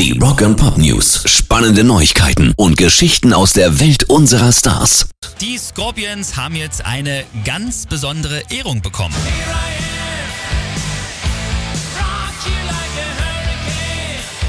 Die Rock and Pop News. Spannende Neuigkeiten und Geschichten aus der Welt unserer Stars. Die Scorpions haben jetzt eine ganz besondere Ehrung bekommen.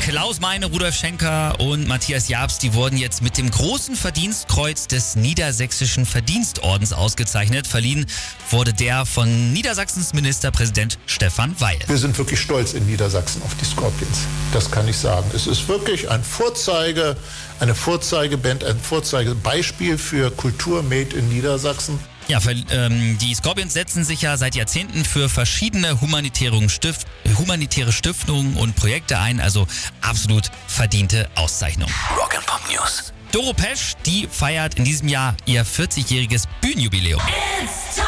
Klaus Meine, Rudolf Schenker und Matthias Jabs, die wurden jetzt mit dem großen Verdienstkreuz des Niedersächsischen Verdienstordens ausgezeichnet. Verliehen wurde der von Niedersachsens Ministerpräsident Stefan Weil. Wir sind wirklich stolz in Niedersachsen auf die Scorpions. Das kann ich sagen. Es ist wirklich ein Vorzeige, eine Vorzeigeband, ein Vorzeigebeispiel für Kultur made in Niedersachsen. Ja, für, ähm, die Scorpions setzen sich ja seit Jahrzehnten für verschiedene humanitäre, Stift, humanitäre Stiftungen und Projekte ein, also absolut verdiente Auszeichnung. Rock and Pop News. Doro Pesch, die feiert in diesem Jahr ihr 40-jähriges Bühnenjubiläum. It's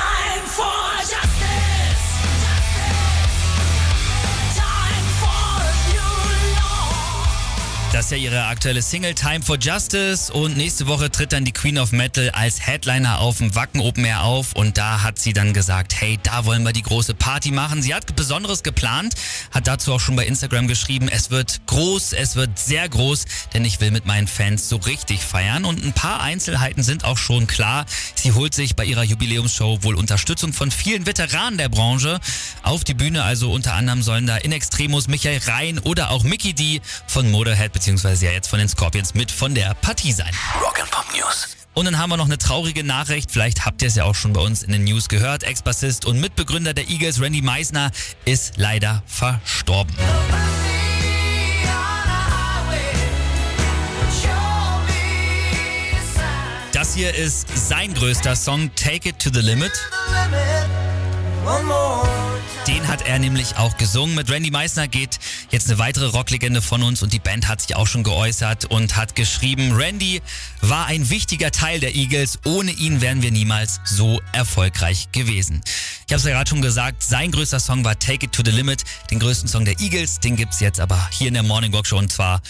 ist ja ihre aktuelle Single Time for Justice und nächste Woche tritt dann die Queen of Metal als Headliner auf dem Wacken Open Air auf und da hat sie dann gesagt, hey, da wollen wir die große Party machen. Sie hat Besonderes geplant, hat dazu auch schon bei Instagram geschrieben, es wird groß, es wird sehr groß, denn ich will mit meinen Fans so richtig feiern und ein paar Einzelheiten sind auch schon klar. Sie holt sich bei ihrer Jubiläumsshow wohl Unterstützung von vielen Veteranen der Branche auf die Bühne, also unter anderem sollen da In Extremus Michael Rhein oder auch Mickey D von Motorhead beziehungsweise ja jetzt von den Scorpions mit von der Partie sein. Rock and Pop News. Und dann haben wir noch eine traurige Nachricht. Vielleicht habt ihr es ja auch schon bei uns in den News gehört. Ex-Bassist und Mitbegründer der Eagles, Randy Meisner, ist leider verstorben. Das hier ist sein größter Song, Take It to the Limit. Den hat er nämlich auch gesungen. Mit Randy Meisner geht jetzt eine weitere Rocklegende von uns und die Band hat sich auch schon geäußert und hat geschrieben, Randy war ein wichtiger Teil der Eagles. Ohne ihn wären wir niemals so erfolgreich gewesen. Ich habe es ja gerade schon gesagt, sein größter Song war Take It to the Limit. Den größten Song der Eagles, den gibt's jetzt aber hier in der Morning Walk Show und zwar